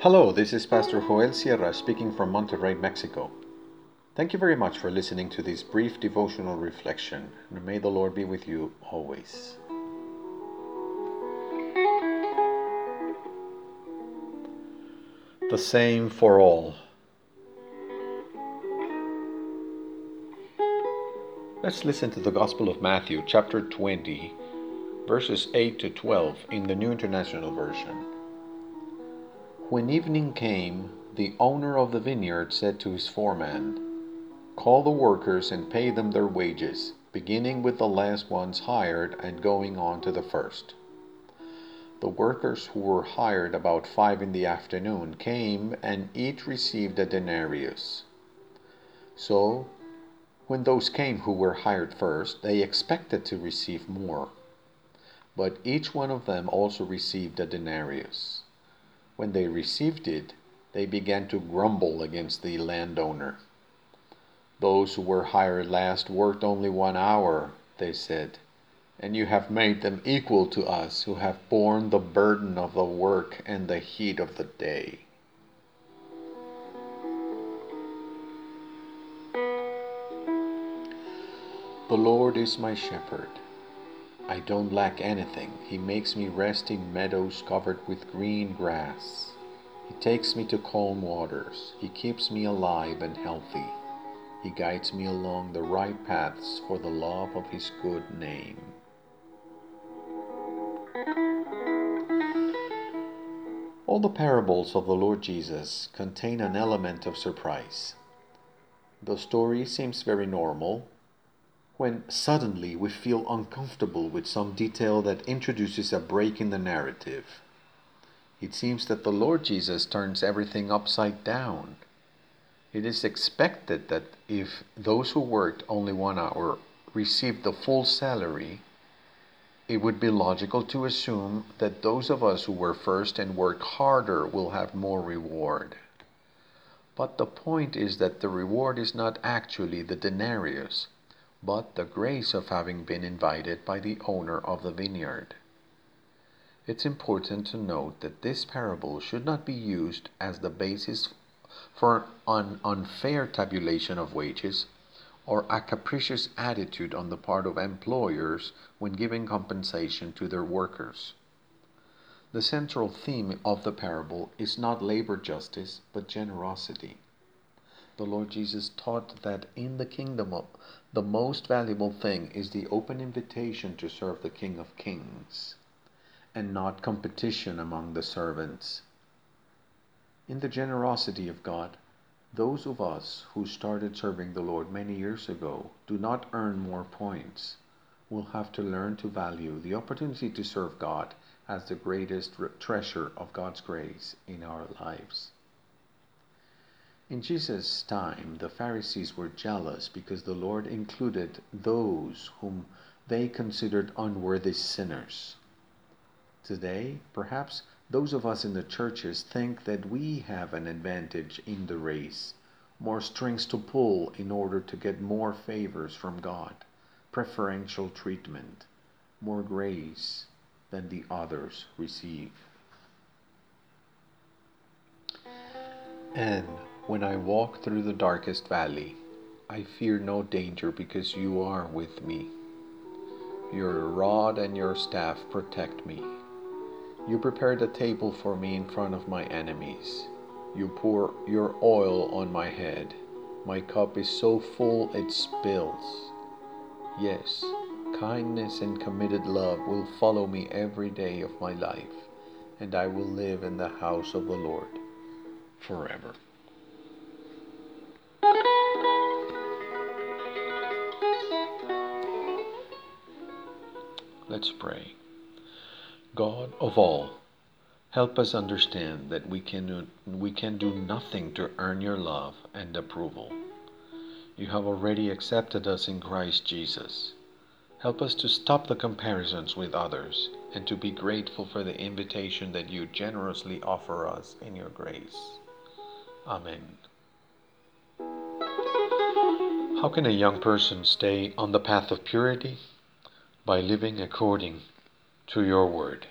Hello, this is Pastor Joel Sierra speaking from Monterrey, Mexico. Thank you very much for listening to this brief devotional reflection, and may the Lord be with you always. The same for all. Let's listen to the Gospel of Matthew, chapter 20, verses 8 to 12 in the New International Version. When evening came, the owner of the vineyard said to his foreman, Call the workers and pay them their wages, beginning with the last ones hired and going on to the first. The workers who were hired about five in the afternoon came and each received a denarius. So, when those came who were hired first, they expected to receive more. But each one of them also received a denarius. When they received it, they began to grumble against the landowner. Those who were hired last worked only one hour, they said, and you have made them equal to us who have borne the burden of the work and the heat of the day. The Lord is my shepherd. I don't lack anything. He makes me rest in meadows covered with green grass. He takes me to calm waters. He keeps me alive and healthy. He guides me along the right paths for the love of His good name. All the parables of the Lord Jesus contain an element of surprise. The story seems very normal, when suddenly we feel uncomfortable with some detail that introduces a break in the narrative. It seems that the Lord Jesus turns everything upside down. It is expected that if those who worked only one hour received the full salary, it would be logical to assume that those of us who were first and worked harder will have more reward. But the point is that the reward is not actually the denarius, but the grace of having been invited by the owner of the vineyard. It's important to note that this parable should not be used as the basis for an unfair tabulation of wages or a capricious attitude on the part of employers when giving compensation to their workers. The central theme of the parable is not labor justice, but generosity the Lord Jesus taught that in the kingdom of the most valuable thing is the open invitation to serve the King of Kings and not competition among the servants. In the generosity of God, those of us who started serving the Lord many years ago do not earn more points. We'll have to learn to value the opportunity to serve God as the greatest treasure of God's grace in our lives. In Jesus' time, the Pharisees were jealous because the Lord included those whom they considered unworthy sinners. Today, perhaps those of us in the churches think that we have an advantage in the race, more strings to pull in order to get more favors from God, preferential treatment, more grace than the others receive. And when I walk through the darkest valley, I fear no danger because you are with me. Your rod and your staff protect me. You prepare the table for me in front of my enemies. You pour your oil on my head. My cup is so full it spills. Yes, kindness and committed love will follow me every day of my life, and I will live in the house of the Lord forever. Let's pray. God of all, help us understand that we can, we can do nothing to earn your love and approval. You have already accepted us in Christ Jesus. Help us to stop the comparisons with others and to be grateful for the invitation that you generously offer us in your grace. Amen. How can a young person stay on the path of purity? By living according to your word.